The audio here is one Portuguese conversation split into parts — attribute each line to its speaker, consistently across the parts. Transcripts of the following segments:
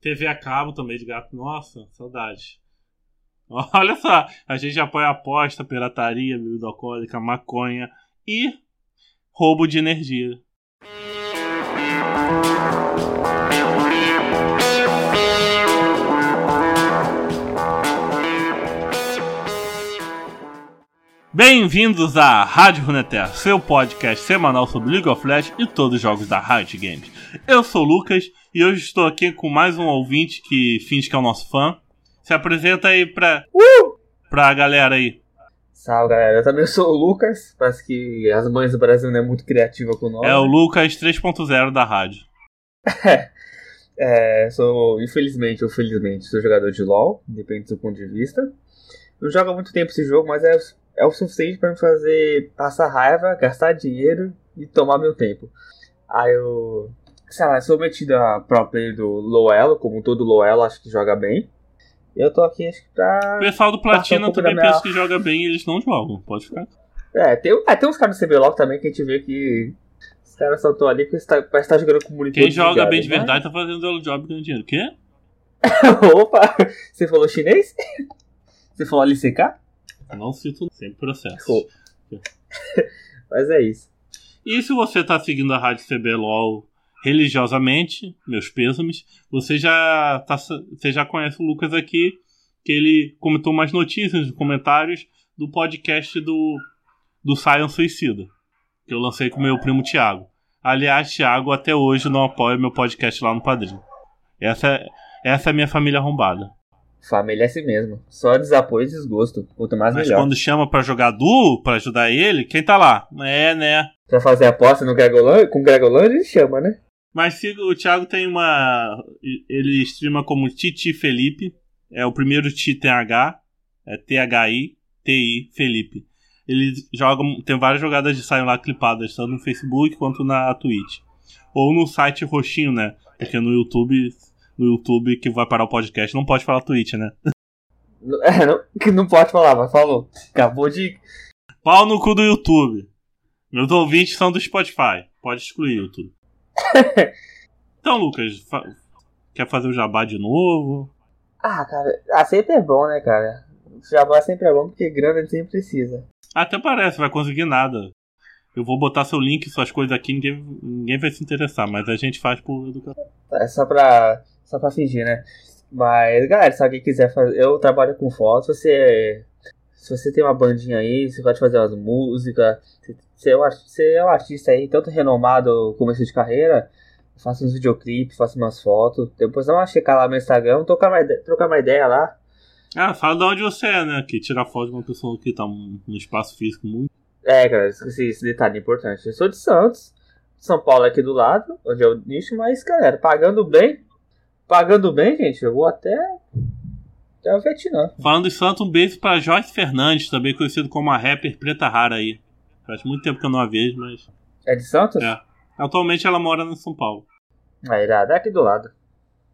Speaker 1: TV a cabo também de gato. Nossa, saudade. Olha só, a gente apoia aposta, pirataria, bebida alcoólica, maconha e roubo de energia. Bem-vindos à Rádio Runeterra, seu podcast semanal sobre League of Legends e todos os jogos da Riot Games. Eu sou o Lucas e hoje estou aqui com mais um ouvinte que finge que é o nosso fã. Se apresenta aí pra,
Speaker 2: Uh!
Speaker 1: pra galera aí.
Speaker 2: Salve, galera. Eu também sou o Lucas. Parece que as mães do Brasil não é muito criativa com o nome.
Speaker 1: É o Lucas 3.0 da rádio.
Speaker 2: É, sou, infelizmente ou felizmente, sou jogador de LoL, depende do seu ponto de vista. Não jogo há muito tempo esse jogo, mas é, é o suficiente pra me fazer passar raiva, gastar dinheiro e tomar meu tempo. Aí eu, sei lá, sou metido a pro player do Loelo, como todo Loelo, acho que joga bem. Eu tô aqui, acho que
Speaker 1: O
Speaker 2: pra.
Speaker 1: pessoal do Platina
Speaker 2: pouco
Speaker 1: também
Speaker 2: minha-
Speaker 1: pensa que joga bem e eles não jogam. Pode ficar.
Speaker 2: É, tem, é, tem uns caras do CBLOL também que a gente vê que os caras só estão ali porque está, parece estar jogando com o monitor
Speaker 1: Quem joga
Speaker 2: desligado,
Speaker 1: bem de
Speaker 2: mas-
Speaker 1: verdade tá fazendo o job ganhando dinheiro. Quê?
Speaker 2: Opa! Você falou chinês? Você falou LCK?
Speaker 1: Não cito sempre processo.
Speaker 2: Mas é isso.
Speaker 1: E se você tá seguindo a Rádio CBLOL religiosamente, meus pêsames, você já, tá, você já conhece o Lucas aqui, que ele comentou mais notícias nos comentários do podcast do, do Science Suicida, que eu lancei com meu primo Thiago. Aliás, Thiago até hoje não apoia meu podcast lá no Padrinho. Essa é, essa é a minha família arrombada.
Speaker 2: Família é assim mesmo. Só desapoio e desgosto. Quanto mais
Speaker 1: Mas
Speaker 2: melhor.
Speaker 1: quando chama pra jogar duo, pra ajudar ele, quem tá lá? É, né?
Speaker 2: Pra fazer aposta no Gregoland, com o Gregoland, ele chama, né?
Speaker 1: Mas siga, o Thiago tem uma. Ele streama como Titi Felipe. É o primeiro Ti tem H. É T-H-I, T-I, Felipe. Ele joga. Tem várias jogadas de saem lá clipadas, tanto no Facebook quanto na Twitch. Ou no site roxinho, né? Porque no YouTube. No YouTube que vai parar o podcast, não pode falar Twitch, né?
Speaker 2: É, não, não pode falar, mas falou. Acabou de.
Speaker 1: Pau no cu do YouTube. Meus ouvintes são do Spotify. Pode excluir o YouTube. então, Lucas, fa- quer fazer o jabá de novo?
Speaker 2: Ah, cara. Ah, sempre é bom, né, cara? Jabá sempre é bom porque grana a gente sempre precisa.
Speaker 1: Até parece, vai conseguir nada. Eu vou botar seu link suas coisas aqui, ninguém, ninguém vai se interessar, mas a gente faz por educação.
Speaker 2: É só pra, só pra fingir, né? Mas, galera, se alguém quiser fazer. Eu trabalho com fotos, você. Se você tem uma bandinha aí, você pode fazer umas músicas. Você é um, você é um artista aí, tanto renomado começo de carreira. Faça uns videoclipes, faça umas fotos. Depois dá uma checar lá no meu Instagram, trocar uma, ide- trocar uma ideia lá.
Speaker 1: Ah, fala de onde você é, né? Que tirar foto de uma pessoa que tá num num espaço físico muito.
Speaker 2: É, cara, esqueci esse detalhe importante. Eu sou de Santos, São Paulo é aqui do lado, onde é o nicho, mas, galera, pagando bem. Pagando bem, gente, eu vou até. Até o Vietnã.
Speaker 1: Falando em santo, um beijo pra Joyce Fernandes, também conhecido como a rapper preta rara aí. Faz muito tempo que eu não a vejo, mas.
Speaker 2: É de Santos?
Speaker 1: É. Atualmente ela mora em São Paulo.
Speaker 2: Ah, irado, é aqui do lado.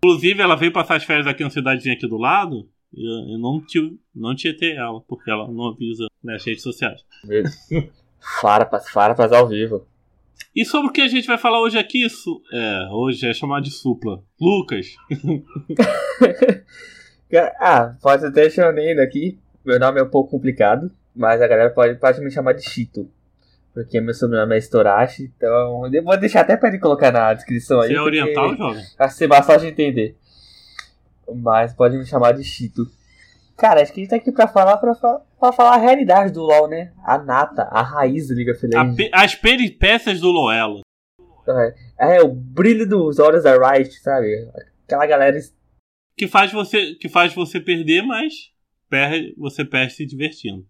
Speaker 1: Inclusive, ela veio passar as férias aqui na cidadezinha aqui do lado. E eu não, tive, não tietei ela, porque ela não avisa nas redes sociais.
Speaker 2: Farpas, farpas ao vivo.
Speaker 1: E sobre o que a gente vai falar hoje aqui, Su- é, hoje é chamado de supla. Lucas,
Speaker 2: ah, pode até chamando aqui. Meu nome é um pouco complicado, mas a galera pode, pode me chamar de Chito. Porque meu sobrenome é Storashi, então eu vou deixar até pra ele colocar na descrição aí.
Speaker 1: você é oriental, jovem?
Speaker 2: Vai ser mais fácil de entender. Mas pode me chamar de Chito. Cara, acho que a gente tá aqui pra falar, pra, pra falar a realidade do LoL, né? A nata, a raiz do League of
Speaker 1: A
Speaker 2: Legends.
Speaker 1: pe- as peripécias do Loela.
Speaker 2: É, o brilho dos olhos da Riot, sabe? Aquela galera
Speaker 1: Que faz você, que faz você perder, mas perde, você perde se divertindo.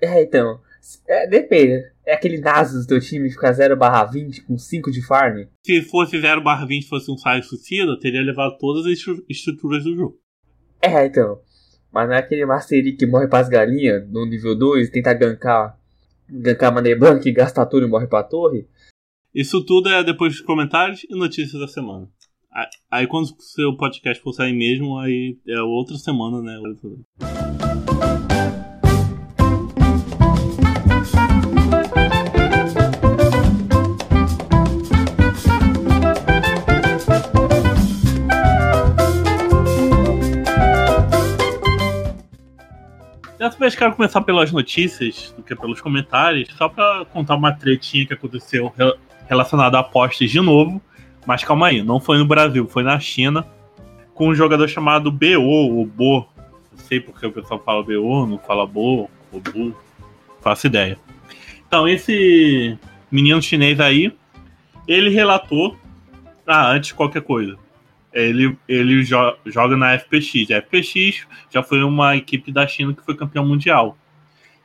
Speaker 2: É, então. É, depende. É aquele Nasus do teu time ficar 0 barra 20 com 5 de farm?
Speaker 1: Se fosse 0 barra 20 fosse um saio suicida, teria levado todas as estru- estruturas do jogo.
Speaker 2: É, então. Mas não é aquele Mastery que morre pras galinhas no nível 2, tenta gankar, gankar Maneblanc e gasta tudo e morre pra torre?
Speaker 1: Isso tudo é depois dos comentários e notícias da semana. Aí quando o seu podcast for sair mesmo, aí é outra semana, né? Dessa vez quero começar pelas notícias do que pelos comentários, só para contar uma tretinha que aconteceu relacionada a apostas de novo. Mas calma aí, não foi no Brasil, foi na China, com um jogador chamado BO, ou Bo. Não sei porque o pessoal fala BO, não fala Bo, ou faço ideia. Então, esse menino chinês aí, ele relatou. Ah, antes de qualquer coisa. Ele, ele jo joga na FPX. A FPX já foi uma equipe da China que foi campeão mundial.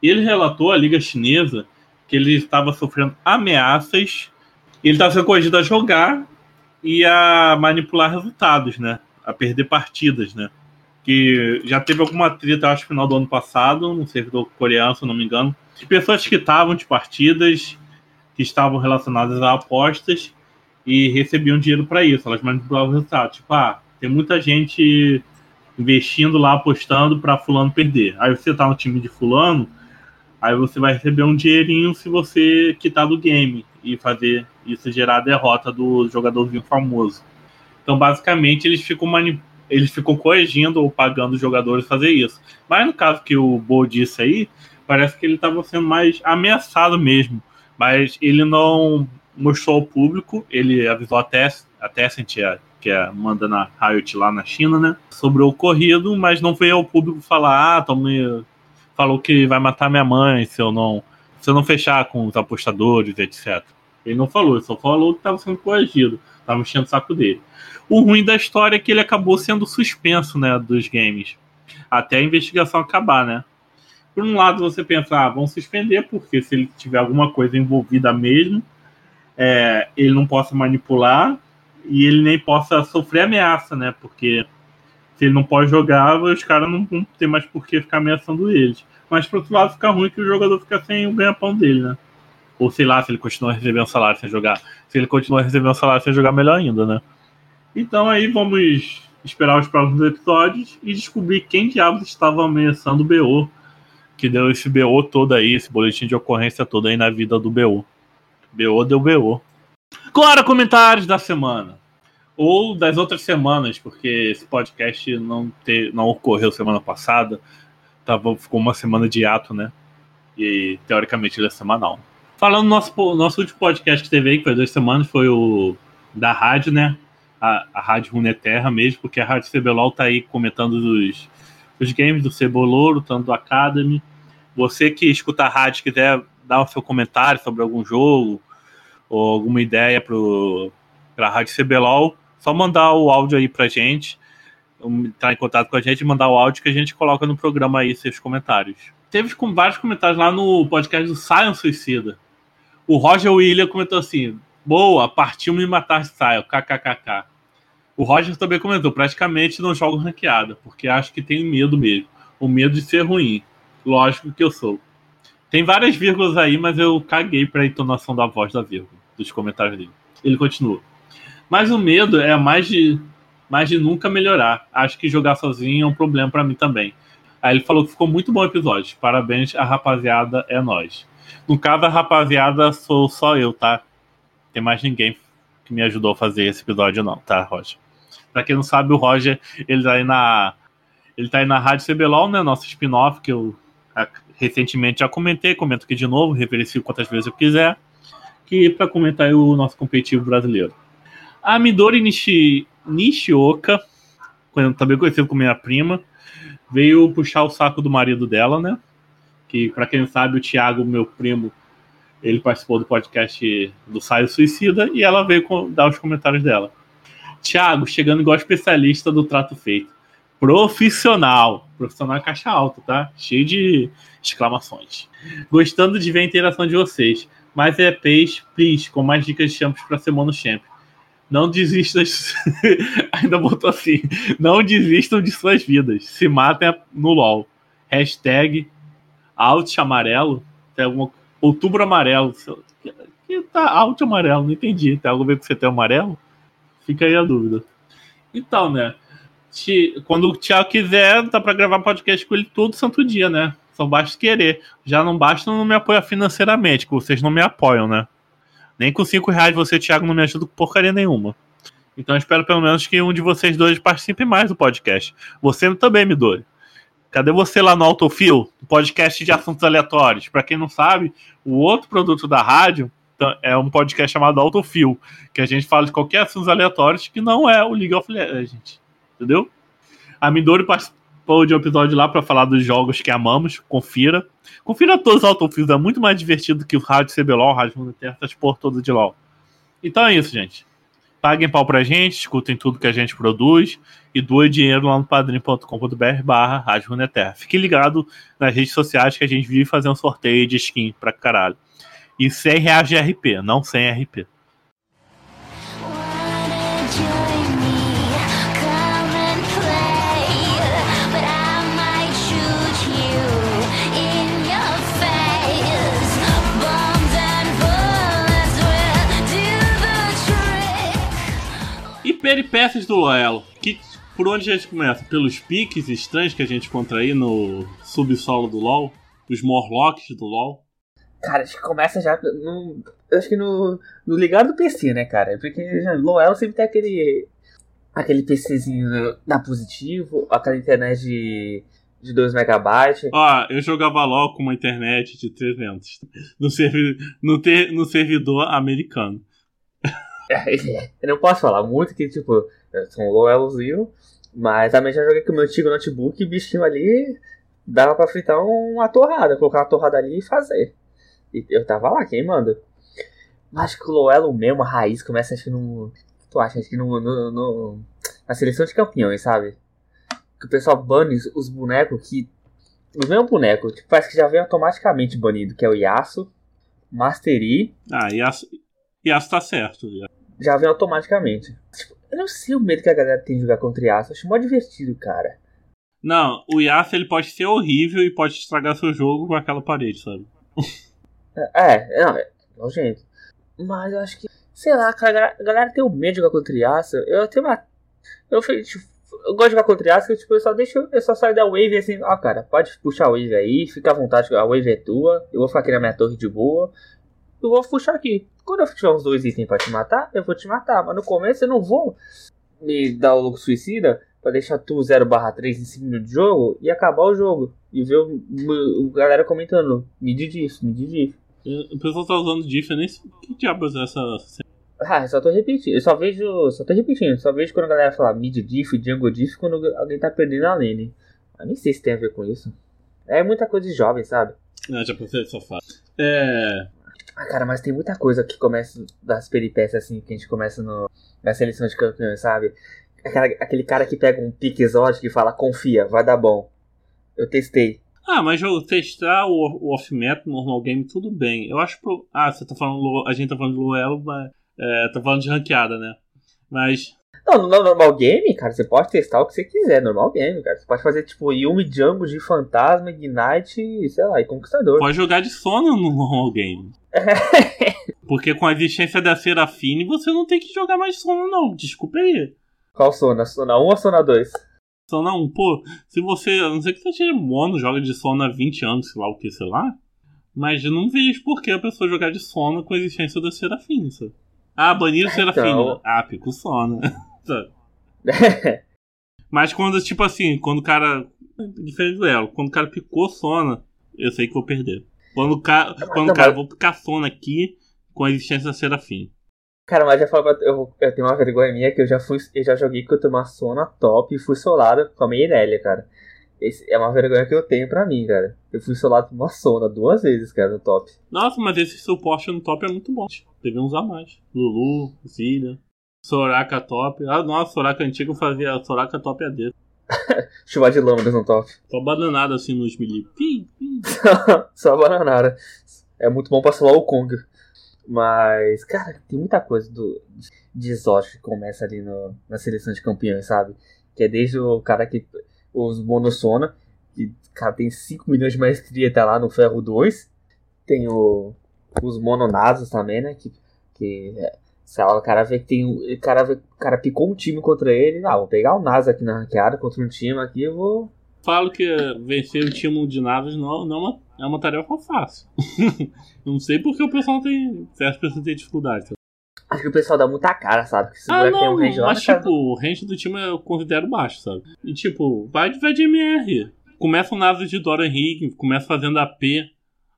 Speaker 1: Ele relatou à Liga Chinesa que ele estava sofrendo ameaças. Ele estava sendo corrigido a jogar e a manipular resultados, né? A perder partidas, né? Que já teve alguma treta, acho, no final do ano passado, no servidor coreano, se não me engano, de pessoas que estavam de partidas que estavam relacionadas a apostas e recebiam dinheiro para isso. Elas manipulavam o resultado. Tipo, ah, tem muita gente investindo lá, apostando para fulano perder. Aí você tá no time de fulano, aí você vai receber um dinheirinho se você quitar do game e fazer isso gerar a derrota do jogadorzinho famoso. Então, basicamente, eles ficam eles ficam corrigindo ou pagando os jogadores fazer isso. Mas no caso que o Bo disse aí, parece que ele estava sendo mais ameaçado mesmo. Mas ele não mostrou ao público, ele avisou a, Tess, a Tencent, que é, manda na Riot lá na China, né? Sobre o ocorrido, mas não veio ao público falar, ah, tome, falou que vai matar minha mãe se eu não se eu não fechar com os apostadores, etc. Ele não falou, ele só falou que estava sendo corrigido, estava enchendo o saco dele. O ruim da história é que ele acabou sendo suspenso, né, dos games, até a investigação acabar, né? Por um lado, você pensa, ah, vão suspender, porque se ele tiver alguma coisa envolvida mesmo, é, ele não possa manipular e ele nem possa sofrer ameaça, né? Porque se ele não pode jogar, os caras não vão ter mais por que ficar ameaçando eles. Mas, por outro lado, fica ruim que o jogador fica sem o ganha-pão dele, né? Ou sei lá, se ele continua recebendo salário sem jogar. Se ele continua recebendo salário sem jogar, melhor ainda, né? Então aí vamos esperar os próximos episódios e descobrir quem diabos estava ameaçando o BO, que deu esse BO todo aí, esse boletim de ocorrência todo aí na vida do BO. BO deu BO. Agora, comentários da semana. Ou das outras semanas, porque esse podcast não, te, não ocorreu semana passada. Tava, ficou uma semana de ato, né? E teoricamente ele é semanal. Falando no nosso, nosso último podcast que teve aí, que foi duas semanas, foi o da rádio, né? A, a Rádio Runeterra mesmo, porque a Rádio CBLOL tá aí comentando os, os games do Cebolouro, tanto do Academy. Você que escuta a rádio quiser dar o seu comentário sobre algum jogo ou alguma ideia para a Rádio CBLOL, só mandar o áudio aí para gente, entrar em contato com a gente, mandar o áudio que a gente coloca no programa aí seus comentários. Teve com vários comentários lá no podcast do Sion Suicida. O Roger William comentou assim: Boa, partiu me matar Sion, kkkk. O Roger também comentou: praticamente não jogo ranqueada, porque acho que tenho medo mesmo. O medo de ser ruim. Lógico que eu sou. Tem várias vírgulas aí, mas eu caguei para a entonação da voz da vírgula, dos comentários dele. Ele continua. Mas o medo é mais de, mais de nunca melhorar. Acho que jogar sozinho é um problema para mim também. Aí ele falou que ficou muito bom o episódio. Parabéns, a rapaziada é nós. No caso, a rapaziada sou só eu, tá? Tem mais ninguém que me ajudou a fazer esse episódio, não, tá, Roger? Pra quem não sabe, o Roger, ele tá aí na. Ele tá aí na Rádio CBLOL, né? Nosso spin-off, que eu recentemente já comentei, comento aqui de novo, reverencio quantas vezes eu quiser, que para comentar o nosso competitivo brasileiro. A Midori Nishi, Nishioka, também conhecido como minha prima, veio puxar o saco do marido dela, né? Que, para quem sabe, o Thiago, meu primo, ele participou do podcast do Saio Suicida e ela veio dar os comentários dela. Thiago, chegando igual especialista do trato feito profissional. Profissional é caixa alta, tá? Cheio de exclamações. Gostando de ver a interação de vocês. Mas é peixe, please, com mais dicas de champs para ser mono champ. Não desistam. Ainda botou assim. Não desistam de suas vidas. Se matem no LOL. Hashtag Alt amarelo. Tem alguma. Outubro amarelo. Que tá Alt amarelo, não entendi. Tem algo a ver com você ter amarelo? Fica aí a dúvida. Então, né? Quando o Thiago quiser, dá para gravar podcast com ele todo santo dia, né? Só basta querer. Já não basta não me apoiar financeiramente, que vocês não me apoiam, né? Nem com 5 reais você, Thiago, não me ajuda com porcaria nenhuma. Então espero pelo menos que um de vocês dois participe mais do podcast. Você também, me doe. Cadê você lá no Autofil, podcast de assuntos aleatórios? Para quem não sabe, o outro produto da rádio então, é um podcast chamado Autofil, que a gente fala de qualquer assuntos aleatórios que não é o League of Legends. Entendeu? A Midori participou de um episódio lá para falar dos jogos que amamos. Confira. Confira todos os Autofils, é muito mais divertido que o Rádio CBLOL, o Rádio Mundo por todo de LOL. Então é isso, gente. Paguem pau pra gente, escutem tudo que a gente produz e doe dinheiro lá no padrim.com.br barra Rádio Runeterra. Fique ligado nas redes sociais que a gente vive fazendo sorteio de skin pra caralho. E 100 reais de RP, não 100 RP. Peripécias do Loelo. Que por onde a gente começa? Pelos piques estranhos que a gente encontra aí no subsolo do LoL? Os Morlocks do LoL?
Speaker 2: Cara, acho que começa já no. Acho que no, no ligado do PC, né, cara? Porque já, Loel sempre tem aquele. Aquele PCzinho da positivo, aquela internet de, de 2 megabytes.
Speaker 1: Ó, eu jogava LOL com uma internet de 300 no, servi no, ter no servidor americano.
Speaker 2: eu não posso falar muito que, tipo, sou um Loelzinho, mas também já joguei com o meu antigo notebook e bichinho ali dava pra fritar uma torrada, colocar uma torrada ali e fazer. E eu tava lá queimando. Acho que o Loelo mesmo, a raiz, começa acho que no. Tu acha? Acho que no, no, no, na seleção de campeões, sabe? Que o pessoal bane os bonecos que. O mesmo boneco, tipo, parece que já vem automaticamente banido, que é o Yasuo, Mastery.
Speaker 1: Ah, Yasuo, Yasuo tá certo.
Speaker 2: Já vem automaticamente. Tipo, eu não sei o medo que a galera tem de jogar contra Yasuo, acho mó divertido, cara.
Speaker 1: Não, o Yasuo ele pode ser horrível e pode estragar seu jogo com aquela parede, sabe?
Speaker 2: É, não, é nojento. Mas eu acho que, sei lá, cara, a galera tem o medo de jogar contra Yasuo. Eu tenho uma. Eu, tipo, eu gosto de jogar contra Yasuo, tipo, eu só deixo. Eu só saio da wave assim, ó, cara, pode puxar a wave aí, fica à vontade, a wave é tua. Eu vou ficar aqui na minha torre de boa. Eu vou puxar aqui. Quando eu tiver uns dois itens pra te matar, eu vou te matar. Mas no começo eu não vou me dar o louco suicida pra deixar tu 0 barra 3 em 5 minutos de jogo e acabar o jogo. E ver o, o, o galera comentando, mid diff, mid diff.
Speaker 1: O pessoal tá usando diff, eu nem que diabos é essa.
Speaker 2: Ah, eu só tô repetindo. Eu só vejo. Só tô repetindo. Só vejo quando a galera fala mid diff, jungle diff, quando alguém tá perdendo a lane. Eu nem sei se tem a ver com isso. É muita coisa de jovem, sabe?
Speaker 1: Ah, já pensei só fala. É.
Speaker 2: Ah, cara, mas tem muita coisa que começa das peripécias assim, que a gente começa no, na seleção de campeões, sabe? Aquela, aquele cara que pega um pique exótico e fala, confia, vai dar bom. Eu testei.
Speaker 1: Ah, mas testar o, o off-meta, normal game, tudo bem. Eu acho. Pro... Ah, você tá falando. A gente tá falando de Luelo, mas. É, tá falando de ranqueada, né? Mas.
Speaker 2: Não, no normal game, cara, você pode testar o que você quiser, normal game, cara. Você pode fazer tipo Yumi Jungle de Fantasma, Ignite, sei lá, e Conquistador.
Speaker 1: Pode jogar de sono no normal game. Porque com a existência da Serafine, você não tem que jogar mais sono, não. Desculpa aí.
Speaker 2: Qual Sona? Sona 1 ou Sona 2?
Speaker 1: Sona 1, pô, se você. A não sei que você seja mono, joga de Sona há 20 anos, sei lá o que, sei lá. Mas eu não vejo por que a pessoa jogar de Sona com a existência da Serafine, sabe? Ah, baniram então... Serafine. Ah, pico Sona. Mas quando, tipo assim, quando o cara. Diferente do Elo, quando o cara picou Sona, eu sei que vou perder. Quando o cara. Quando o cara, vou picar Sona aqui com a existência da Serafine.
Speaker 2: Cara, mas já falo, eu, eu tenho uma vergonha minha que eu já fui, eu já joguei com uma Sona top e fui solado com a Irelia, cara. Esse é uma vergonha que eu tenho pra mim, cara. Eu fui solado com uma Sona duas vezes, cara, no top.
Speaker 1: Nossa, mas esse suporte no top é muito bom. Teve uns a mais. Lulu, Zilia, Soraka top. Ah, nossa, Soraka antigo fazia Soraka top AD.
Speaker 2: Chuva de lâminas no top.
Speaker 1: Só bananada assim nos melee.
Speaker 2: Só bananada. É muito bom pra solar o Kong. Mas, cara, tem muita coisa do, de exótico que começa ali no, na seleção de campeões, sabe? Que é desde o cara que. Os Monossona, que, cara, tem 5 milhões de maestria até lá no Ferro 2. Tem o, os Mononasos também, né? Que, que sei lá, o cara vê que tem. O cara, vê, o cara picou um time contra ele. Ah, vou pegar o NASA aqui na ranqueada contra um time aqui eu vou.
Speaker 1: Falo que vencer o time de naves não, não é uma é uma tarefa fácil. não sei porque o pessoal tem. Certas pessoas têm dificuldade.
Speaker 2: Acho que o pessoal dá muita cara, sabe?
Speaker 1: Que ah, não, tem um range mas tipo, o range do time eu considero baixo, sabe? E tipo, vai, vai de MR. começa o nado de Dora Henrique, começa fazendo AP,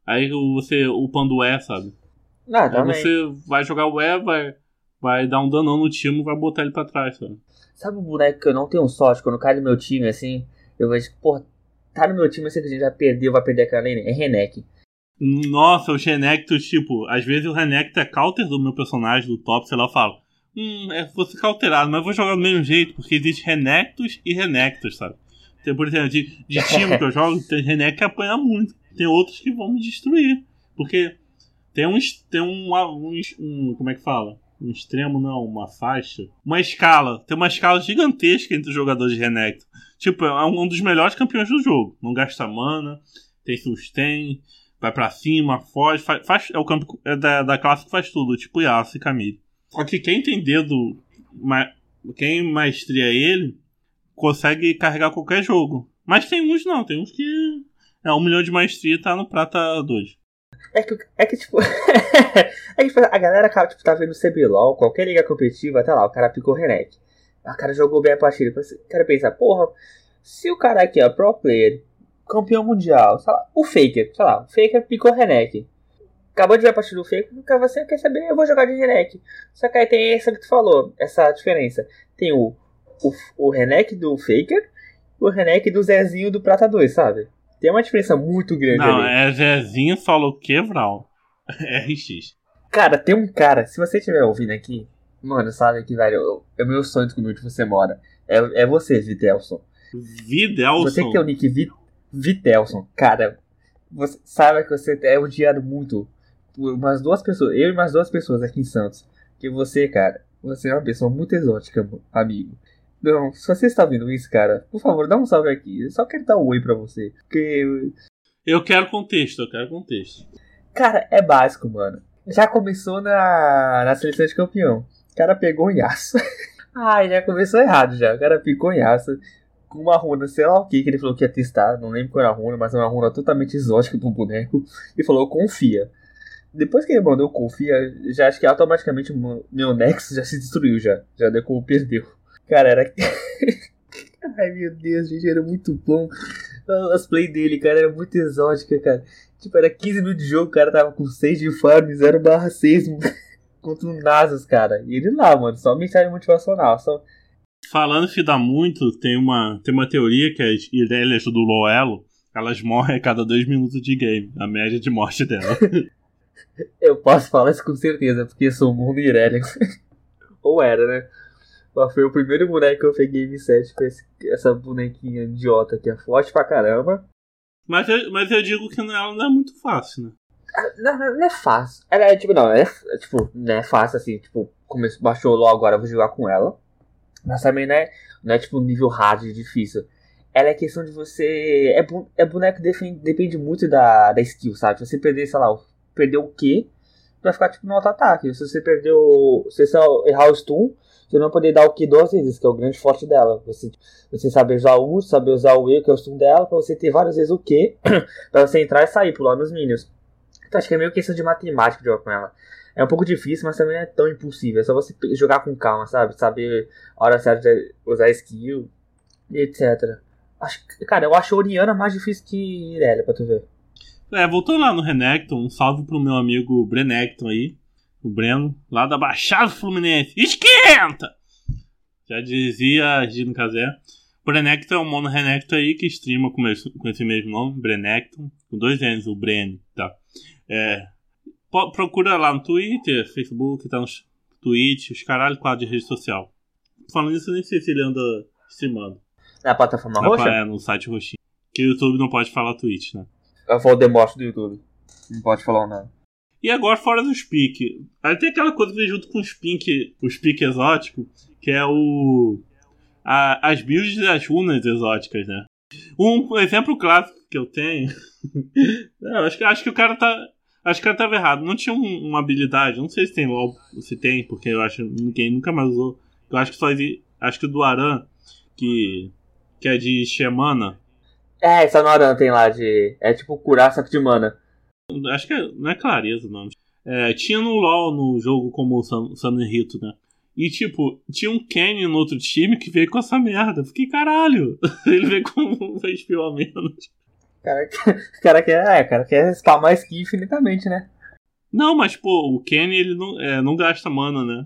Speaker 1: aí você upando o E, sabe?
Speaker 2: Ah,
Speaker 1: Aí você vai jogar o E, vai, vai dar um danão no time vai botar ele pra trás, sabe?
Speaker 2: Sabe um boneco que eu não tenho sorte quando cai no meu time assim? Eu vejo, pô, tá no meu time, eu sei que a gente já perdeu, vai perder aquela lane. É Renek.
Speaker 1: Nossa, os Renektos, tipo, às vezes o Renekton é counter do meu personagem, do top, sei lá, eu falo. Hum, é, vou ficar alterado, mas vou jogar do mesmo jeito, porque existe Renektos e Renektos, sabe? Tem, por exemplo, de, de time que eu jogo, tem Renek que apanha muito. Tem outros que vão me destruir. Porque tem uns. Tem um, um, um. Como é que fala? Um extremo, não, uma faixa. Uma escala. Tem uma escala gigantesca entre os jogadores de Renekton. Tipo, é um dos melhores campeões do jogo. Não gasta mana, tem sustain, vai pra cima, foge, faz, faz- é o campo é da, da classe que faz tudo, tipo Yasuo e Camille. Só que quem tem dedo, ma, quem maestria ele, consegue carregar qualquer jogo. Mas tem uns não, tem uns que é um milhão de maestria tá no prata 2.
Speaker 2: É que, é que tipo. é que tipo, a galera acaba, tipo, tá vendo CBLOL, qualquer liga competitiva, até lá, o cara picou Renek. O cara jogou bem a partida. O cara pensa, porra, se o cara aqui, ó, pro player, campeão mundial, sei lá, o Faker, sei lá, o Faker picou Renek. Acabou de ver a partida do Faker, o cara você quer saber, eu vou jogar de Renek. Só que aí tem essa que tu falou, essa diferença. Tem o, o, o Renek do Faker e o Renek do Zezinho do Prata 2, sabe? Tem uma diferença muito grande
Speaker 1: Não,
Speaker 2: ali.
Speaker 1: é Zezinho solo quebral. RX.
Speaker 2: Cara, tem um cara, se você estiver ouvindo aqui, mano, sabe que, velho, é o meu sonho descobrir onde você mora. É, é você, Vitelson.
Speaker 1: Videlson.
Speaker 2: Você que tem o nick Vi, Vitelson, cara, você sabe que você é odiado muito por umas duas pessoas, eu e mais duas pessoas aqui em Santos. Que você, cara, você é uma pessoa muito exótica, amigo. Não, se você está ouvindo isso, cara, por favor, dá um salve aqui. Eu só quero dar um oi pra você. Porque
Speaker 1: Eu quero contexto, eu quero contexto.
Speaker 2: Cara, é básico, mano. Já começou na, na seleção de campeão. O cara pegou um Yasuo. Ai, já começou errado já. O cara picou um Yasuo com uma runa, sei lá o que, que ele falou que ia testar. Não lembro qual era a runa, mas é uma runa totalmente exótica pro boneco. E falou confia. Depois que ele mandou confia, já acho que automaticamente o meu Nexus já se destruiu já. Já deu como perdeu. Cara, era. Ai meu Deus, gente, era muito bom. As play dele, cara, era muito exótica, cara. Tipo, era 15 minutos de jogo, o cara tava com 6 de farm, 0 barra 6 contra o Nasus, cara. E ele lá, mano, só mensagem motivacional, só...
Speaker 1: Falando que dá muito, tem uma, tem uma teoria que as Irelias do Loelo, elas morrem a cada dois minutos de game. A média de morte dela.
Speaker 2: Eu posso falar isso com certeza, porque eu sou o mundo Irelia. Ou era, né? Mas foi o primeiro boneco que eu peguei em 7 foi esse- essa bonequinha idiota que é forte pra caramba.
Speaker 1: mas, eu, mas eu digo que ela não é muito fácil, né?
Speaker 2: Não, não é fácil. Ela é tipo, não, é, é, tipo, não é fácil assim, tipo, começou, baixou logo agora, eu vou jogar com ela. Mas também não é, não é tipo nível hard difícil. Ela é questão de você. É, é boneco defen- depende muito da, da skill, sabe? Se você perder, sei lá, perder o Q, vai ficar tipo no auto-ataque. Se você perder o. Se você errar o stun, você não poder dar o Q duas vezes, que é o grande forte dela. Você, você saber usar o U, saber usar o E, que é o stun dela, pra você ter várias vezes o Q, pra você entrar e sair, pular nos minions. Então acho que é meio questão de matemática de jogar com ela. É um pouco difícil, mas também não é tão impossível. É só você jogar com calma, sabe? Saber a hora certa de usar skill etc. Acho, que- cara, eu acho a Oriana mais difícil que Irelia, pra tu ver.
Speaker 1: É, voltando lá no Renekton, um salve pro meu amigo Brenekton aí, o Breno, lá da Baixada Fluminense. Esquenta! Já dizia Gino Casé. Brenekton é um mono Renekton aí que streama com, esse- com esse mesmo nome, Brenekton, com dois N's, o Bren, tá? É, procura lá no Twitter, Facebook, tá no Twitch, os caralho quadro de rede social. Falando isso, eu nem sei se ele anda streamando.
Speaker 2: Na plataforma
Speaker 1: Na-
Speaker 2: roxa?
Speaker 1: É, no site roxinho. Que o YouTube não pode falar Twitch, né?
Speaker 2: É o Voldemort do YouTube. Não pode falar nada.
Speaker 1: E agora fora dos piques. Aí tem aquela coisa que vem junto com os piques os pique exóticos, que é o. a- as builds das runas exóticas, né? Um exemplo clássico que eu tenho. eu acho, que, acho que o cara tá. Acho que o cara tava errado. Não tinha um- uma habilidade. Não sei se tem LOL, se tem, porque eu acho que ninguém nunca mais usou. Eu acho que só Acho que o do Aran, que. que é de Shemana.
Speaker 2: É, essa Noran tem lá de. É tipo curar saco de mana.
Speaker 1: Acho que é- não é clareza o nome. É, tinha no LoL no jogo como o San, San Rito, né? E, tipo, tinha um Kenny no outro time que veio com essa merda. Fiquei, caralho. Ele veio com um HP a menos.
Speaker 2: Cara, o cara quer, é, cara quer spamar skin infinitamente, né?
Speaker 1: Não, mas, pô, o Kenny, ele não, é, não gasta mana, né?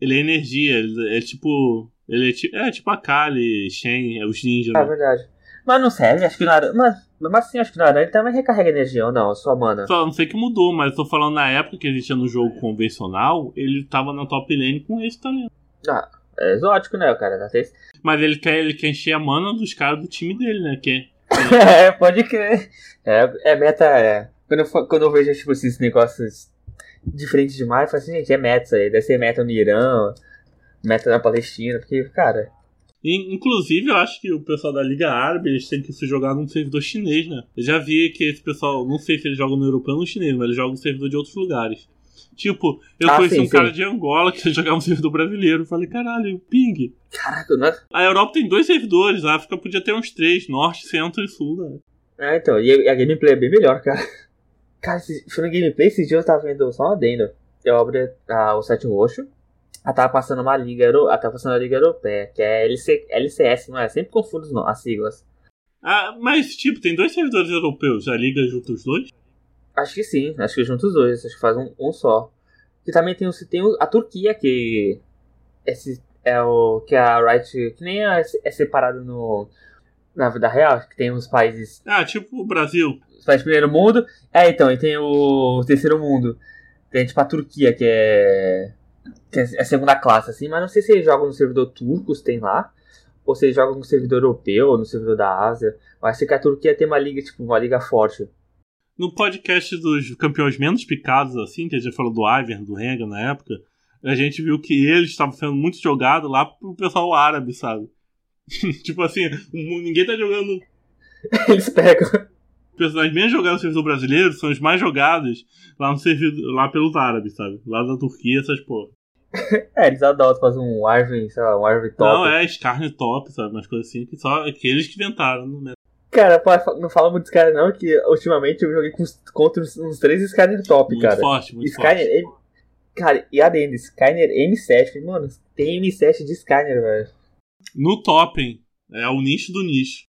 Speaker 1: Ele é energia. Ele é tipo... Ele é, é tipo a Kali, Shen, é os ninjas.
Speaker 2: É
Speaker 1: né?
Speaker 2: verdade. Mas não serve, acho que não era. Mas, mas assim, acho que era. Ele também recarrega energia ou não, só mana.
Speaker 1: Só não sei que mudou, mas eu tô falando na época que existia no jogo convencional, ele tava na top lane com esse talento.
Speaker 2: Ah, é exótico, né, o cara?
Speaker 1: Mas ele quer, ele quer encher a mana dos caras do time dele, né? Que
Speaker 2: é, pode crer. É, é meta. É. Quando, eu, quando eu vejo tipo, esses negócios diferentes demais, eu falo assim, gente, é meta isso aí. Deve ser meta no Irã, meta na Palestina, porque, cara.
Speaker 1: Inclusive, eu acho que o pessoal da Liga Árabe eles têm que se jogar num servidor chinês, né? Eu já vi que esse pessoal, não sei se eles jogam no europeu ou no chinês, mas eles jogam no servidor de outros lugares. Tipo, eu ah, conheci sim, um sim. cara de Angola que jogava no servidor brasileiro. Eu falei, caralho, ping.
Speaker 2: Caraca, não é...
Speaker 1: A Europa tem dois servidores, a África podia ter uns três, norte, centro e sul, né?
Speaker 2: É, então, e a gameplay é bem melhor, cara. Cara, se no gameplay, esses dias eu tava vendo só uma adendo. Eu abri ah, o site roxo, ela tava passando uma liga, ela tava passando a liga europeia, que é LC, LCS, não é? Sempre confundo as siglas.
Speaker 1: Ah, mas tipo, tem dois servidores europeus, a liga junta os dois?
Speaker 2: Acho que sim, acho que junta os dois, acho que faz um, um só. E também tem, tem a Turquia, que esse é o que a Riot, que nem é, é separado no, na vida real, que tem os países...
Speaker 1: Ah, tipo o Brasil.
Speaker 2: Os países do primeiro mundo. É, então, e tem o terceiro mundo. Tem tipo a Turquia, que é é segunda classe, assim, mas não sei se eles jogam no servidor turco, se tem lá, ou se eles jogam no servidor europeu, ou no servidor da Ásia. Mas acho que a Turquia tem uma liga, tipo, uma liga forte.
Speaker 1: No podcast dos campeões menos picados, assim, que a gente falou do Ivern, do Renga na época, a gente viu que eles estavam sendo muito jogados lá pro pessoal árabe, sabe? tipo assim, ninguém tá jogando.
Speaker 2: Eles pegam.
Speaker 1: Os personagens menos jogados no servidor brasileiro são os mais jogados lá no servidor, lá pelos árabes, sabe? Lá da Turquia, essas porra.
Speaker 2: É, eles adotam fazer um Arvin, sei lá, um Arvin top.
Speaker 1: Não, é Scarne top, sabe? Umas coisas assim que só aqueles que inventaram, né?
Speaker 2: Cara, não fala muito Skyner não, que ultimamente eu joguei com, contra uns, uns três Skyner top,
Speaker 1: muito
Speaker 2: cara.
Speaker 1: Forte, muito Skyner,
Speaker 2: forte. M, cara, e adendo, Skyner M7, mano, tem M7 de Skyner, velho.
Speaker 1: No top, hein? É o nicho do nicho.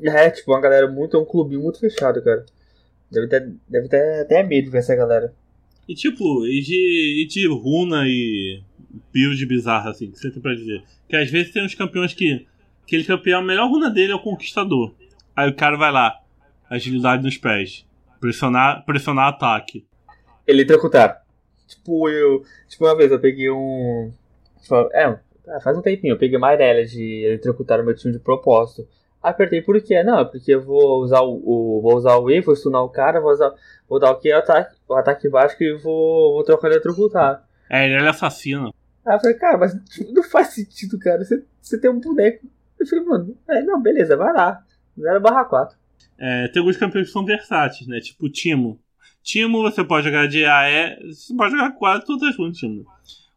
Speaker 2: É, tipo, uma galera muito, é um clubinho muito fechado, cara. Deve ter, deve ter até medo de ver essa galera.
Speaker 1: E tipo, e de, e de runa e build bizarra, assim, que você tem pra dizer. Que às vezes tem uns campeões que. Aquele campeão, a melhor runa dele é o Conquistador. Aí o cara vai lá, agilidade nos pés, pressionar, pressionar ataque.
Speaker 2: Eletrocutar. Tipo, eu. Tipo, uma vez eu peguei um. Tipo, é, faz um tempinho, eu peguei uma Irelia de eletrocutar o meu time de propósito. Apertei por quê? Não, é porque eu vou usar o, o, vou usar o E, vou stunar o cara, vou usar, vou dar o que? O ataque, o ataque básico e vou, vou trocar eletrocutar.
Speaker 1: É, ele é assassino.
Speaker 2: Aí eu falei, cara, mas não faz sentido, cara. Você, você tem um boneco. Eu falei, mano, é, não, beleza, vai lá. 0 barra 4.
Speaker 1: É, tem alguns campeões que são versáteis, né? Tipo Timo. Timo você pode jogar de AE. Você pode jogar quase todas as runas, Timo.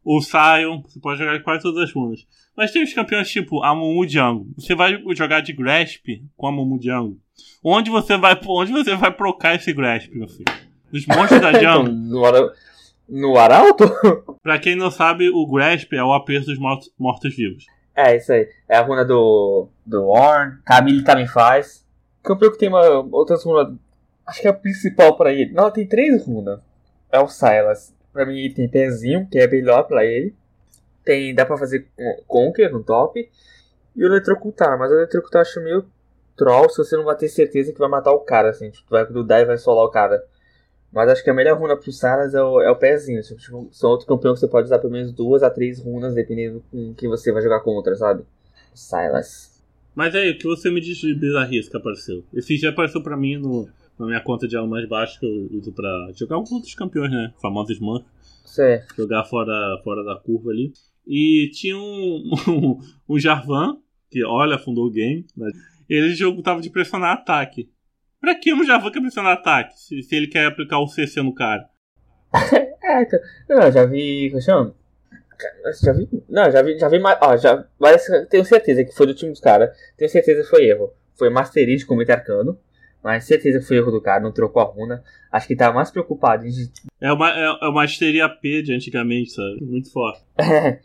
Speaker 1: O Sion, você pode jogar quase todas as runas. Mas tem os campeões tipo Amumu Django. Você vai jogar de Grasp com Amumu Django. Onde você vai, onde você vai procar esse Grasp, meu filho? Nos monstros da Django.
Speaker 2: no, ara... no Arauto?
Speaker 1: pra quem não sabe, o Grasp é o aperto dos mortos-vivos.
Speaker 2: É, isso aí. É a runa do, do Orn. Camille também faz. Campeão que tem uma outras runas. Acho que é a principal pra ele. Não, tem três runas. É o Silas. Pra mim tem pezinho, que é melhor pra ele. Tem, dá pra fazer Conquer no top. E o Eletrocutar, mas o Eletrocutar acho meio troll se você não vai ter certeza que vai matar o cara, assim. Tipo, vai grudar e vai solar o cara. Mas acho que a melhor runa pro Saras é o, é o pezinho. Tipo, são outros campeões que você pode usar pelo menos duas a três runas, dependendo com quem você vai jogar contra, sabe? Silas.
Speaker 1: Mas aí, o que você me diz de bizarrice que apareceu? Esse já apareceu pra mim no, na minha conta de elo mais baixo que eu uso pra jogar com outros campeões, né? Famosos Smurf.
Speaker 2: Certo.
Speaker 1: Jogar fora, fora da curva ali. E tinha um, um, um Jarvan, que olha, fundou o game, né? Ele jogo tava de pressionar ataque. Pra que um Jarvan quer pressionar ataque? Se, se ele quer aplicar o CC no cara?
Speaker 2: é, não, já vi. Como chama? Já vi. Não, já vi, já vi mais. Ó, já, mas tenho certeza que foi do time dos caras. Tenho certeza que foi erro. Foi Masterid com o Arcano. Mas certeza foi erro do cara, não trocou a runa. Acho que tava mais preocupado em.
Speaker 1: É uma, é, é uma Masteria P de antigamente, sabe? Muito forte.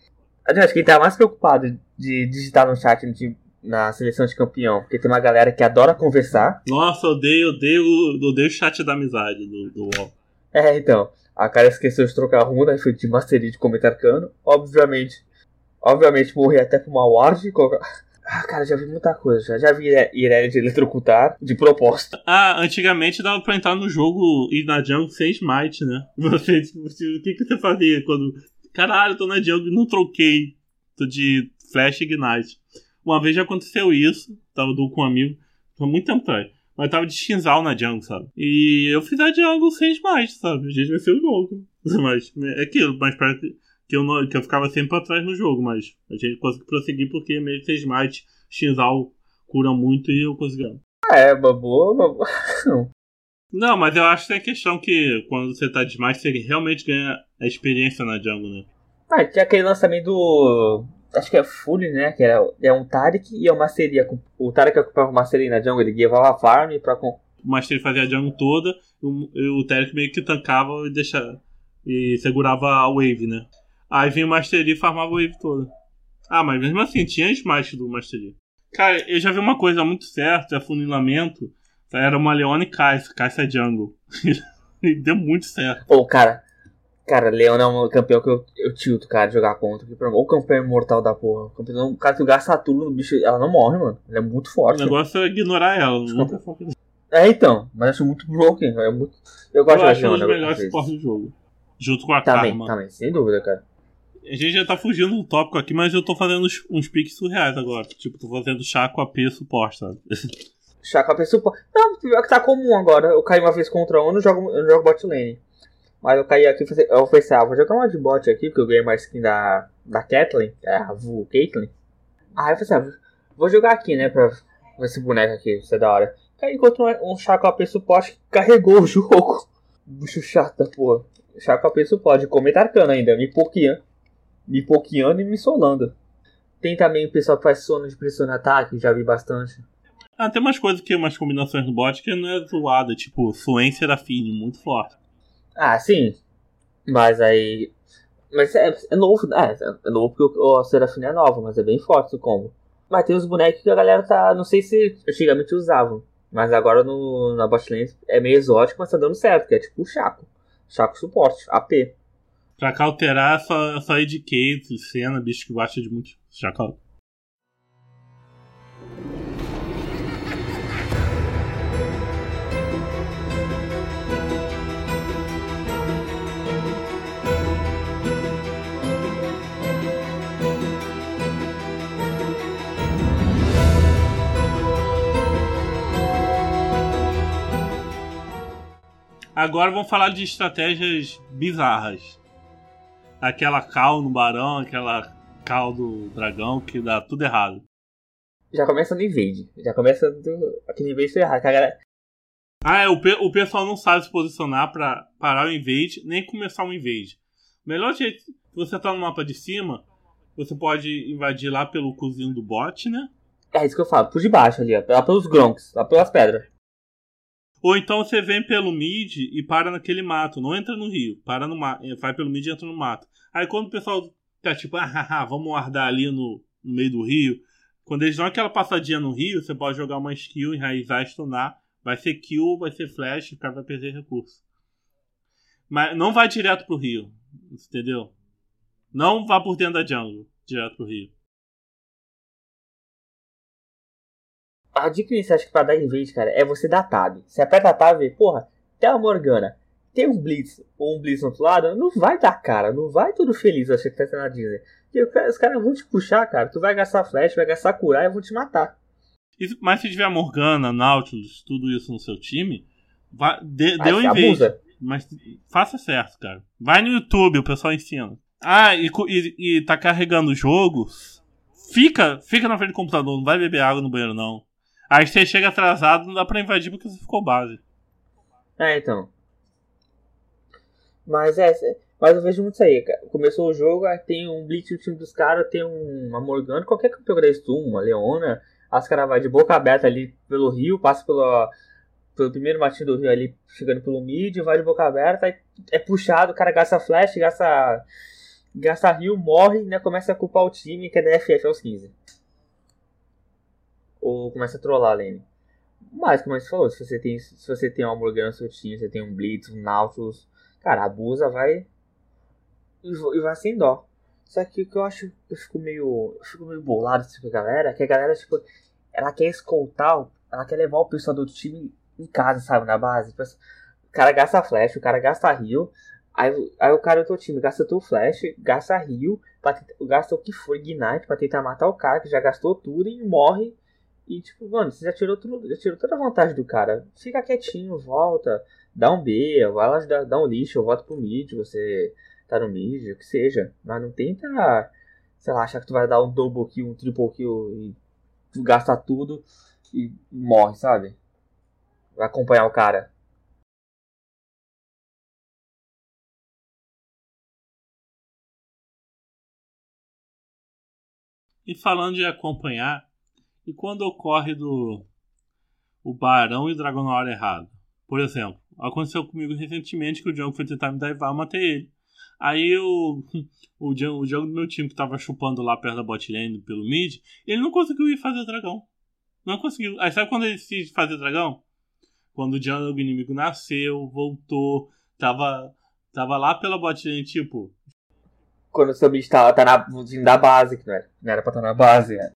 Speaker 2: É. Acho que quem tá mais preocupado de digitar no chat de, na seleção de campeão, porque tem uma galera que adora conversar.
Speaker 1: Nossa, eu odeio, odeio, odeio o chat da amizade do, do UOL.
Speaker 2: É, então. A cara esqueceu de trocar rumo, daí foi de masteria de comentar cano. Obviamente. Obviamente morri até por uma ward. Colocar... Ah, cara, já vi muita coisa. Já, já vi Irelia de eletrocutar de proposta.
Speaker 1: Ah, antigamente dava pra entrar no jogo e na jungle sem smite, né? Você, o que, que você fazia quando. Caralho, tô na jungle e não troquei. Tô de flash ignite. Uma vez já aconteceu isso. Tava do com um amigo. Foi muito tempo atrás. Mas tava de Shinzal na jungle, sabe? E eu fiz a jungle sem smite, sabe? A gente venceu o jogo. Mas é aquilo, mas parece que eu, não, que eu ficava sempre pra trás no jogo, mas a gente conseguiu prosseguir porque meio que smite, Shinzal cura muito e eu consegui.
Speaker 2: É, uma boa, boa.
Speaker 1: Não, mas eu acho que tem a questão que quando você tá de smite, você realmente ganha a experiência na jungle, né?
Speaker 2: Ah, tinha aquele lançamento do acho que é Fully, né? Que era, é um Tarek e é uma Masteria. O Tarek ocupava uma Masteria na jungle, ele guiava a farm pra. O
Speaker 1: Masteria fazia a jungle toda e o Tarek meio que tancava e deixava. E segurava a wave, né? Aí vinha o Mastery e farmava a wave toda. Ah, mas mesmo assim, tinha smite do Mastery. Cara, eu já vi uma coisa muito certa, é funilamento. Era uma Leona e Kai'Sa, Kai'Sa Jungle. e deu muito certo.
Speaker 2: Pô, cara, Cara, Leona é um campeão que eu, eu tilto, cara, de jogar contra. O campeão imortal da porra. O campeão, o cara que gasta tudo no bicho, ela não morre, mano. Ela é muito forte.
Speaker 1: O negócio
Speaker 2: é
Speaker 1: ignorar ela, nunca
Speaker 2: É, então. Mas eu acho muito broken. É muito... Eu gosto
Speaker 1: eu
Speaker 2: de Leona.
Speaker 1: Eu acho melhores suportes do jogo. Junto com a
Speaker 2: também,
Speaker 1: Karma.
Speaker 2: Também, sem dúvida, cara.
Speaker 1: A gente já tá fugindo do tópico aqui, mas eu tô fazendo uns, piques surreais agora. Tipo, tô fazendo chá com AP suporte, sabe?
Speaker 2: Chá com AP suporte. Não, pior que tá comum agora. Eu caí uma vez contra um, eu não jogo, eu não jogo bot lane. Mas eu caí aqui e eu pensei, ah, vou jogar uma de bot aqui, porque eu ganhei mais skin da, da Kathleen, é a Vu Caitlyn. Aí eu pensei, ah, vou jogar aqui, né, pra ver esse boneco aqui, isso é da hora. Aí encontrei um, um Chaco AP suporte que carregou o jogo. Bicho chata, pô. Chaco AP suporte, cometa arcano ainda, me pokeando. Me pokeando e me solando. Tem também o pessoal que faz sono de pressão ataque, já vi bastante.
Speaker 1: Ah, tem umas coisas que, umas combinações no bot que não é zoada, tipo, fluência da Fini, muito forte.
Speaker 2: Ah, sim. Mas aí. Mas é, é novo, é, é novo porque o, o Serafina é nova, mas é bem forte o combo. Mas tem os bonecos que a galera tá. Não sei se antigamente usavam. Mas agora no, na botlane é meio exótico, mas tá dando certo, que é tipo o Chaco. Chaco suporte, AP.
Speaker 1: Pra cauterar, só, só Kate, cena, bicho que gosta de muito. Chaco. Agora vamos falar de estratégias bizarras. Aquela cal no barão, aquela cal do dragão que dá tudo errado.
Speaker 2: Já começa no invade. Já começa do... aquele invade errado. Galera...
Speaker 1: Ah, é, o, pe o pessoal não sabe se posicionar para parar o invade, nem começar um invade. O melhor jeito, se você tá no mapa de cima, você pode invadir lá pelo cozinho do bot, né?
Speaker 2: É isso que eu falo, por debaixo ali, ó, lá pelos gronks, lá pelas pedras.
Speaker 1: Ou então você vem pelo mid e para naquele mato, não entra no rio, para no mato, vai pelo mid e entra no mato. Aí quando o pessoal tá tipo, ah, vamos guardar ali no, no, meio do rio, quando eles dão aquela passadinha no rio, você pode jogar uma skill, enraizar, stunar, vai ser kill, vai ser flash, o cara vai perder recurso. Mas não vai direto pro rio, entendeu? Não vá por dentro da jungle, direto pro rio.
Speaker 2: A dica inicial, acho que pra dar invade, cara, é você dar tab. Você aperta a tab e, porra, tem uma Morgana, tem um Blitz ou um Blitz no outro lado, não vai dar cara, não vai todo feliz achar que tá sendo na Disney. Porque os caras vão te puxar, cara. Tu vai gastar flash, vai gastar curar e vão te matar.
Speaker 1: Mas se tiver Morgana, Nautilus, tudo isso no seu time, vai, dê, dê um invade. Mas faça certo, cara. Vai no YouTube, o pessoal ensina. Ah, e, e, e tá carregando jogos. Fica, fica na frente do computador, não vai beber água no banheiro, não. Aí você chega atrasado, não dá pra invadir porque você ficou base.
Speaker 2: É, então. Mas é, mas eu vejo muito isso aí. Começou o jogo, tem um Blitz no time dos caras, tem um, uma Morgana, qualquer campeão da Stun, uma Leona, as caras vai de boca aberta ali pelo rio, passa pelo, pelo primeiro matinho do rio ali, chegando pelo mid, vai de boca aberta, aí é puxado, o cara gasta flash, gasta gasta rio, morre né, começa a culpar o time que é da FF aos 15. Ou começa a trollar a lane. Mas, como você falou, se você tem, se você tem um Morgana no seu time, você tem um Blitz, um Nautilus, cara, abusa, vai. E vai sem dó. Só que o que eu acho eu fico meio. Eu fico meio bolado com a galera, que a galera, tipo, ela quer escoltar, ela quer levar o pessoal do time em casa, sabe, na base. Tipo, o cara gasta flash, o cara gasta rio, aí, aí o cara do teu time gasta teu flash, gasta rio, gasta o que for, ignite, pra tentar matar o cara que já gastou tudo e morre e tipo, mano, você já tirou, tudo, já tirou toda a vantagem do cara. Fica quietinho, volta, dá um B, vai lá dar, dá um lixo, volta pro mid, você tá no mid, o que seja. Mas não tenta, sei lá, achar que tu vai dar um double kill, um triple kill e tu gasta tudo e morre, sabe? Vai acompanhar o cara.
Speaker 1: E falando de acompanhar, e quando ocorre do o Barão e o Dragão na hora errada? Por exemplo, aconteceu comigo recentemente que o Django foi tentar me daivar, eu matei ele. Aí o, o, Django, o Django do meu time que tava chupando lá perto da bot lane pelo mid, ele não conseguiu ir fazer dragão. Não conseguiu. Aí sabe quando ele decide fazer dragão? Quando o Django inimigo nasceu, voltou, tava, tava lá pela bot lane, tipo.
Speaker 2: Quando o seu bicho tá, tá na, da base, que não era, não era pra estar tá na base, né?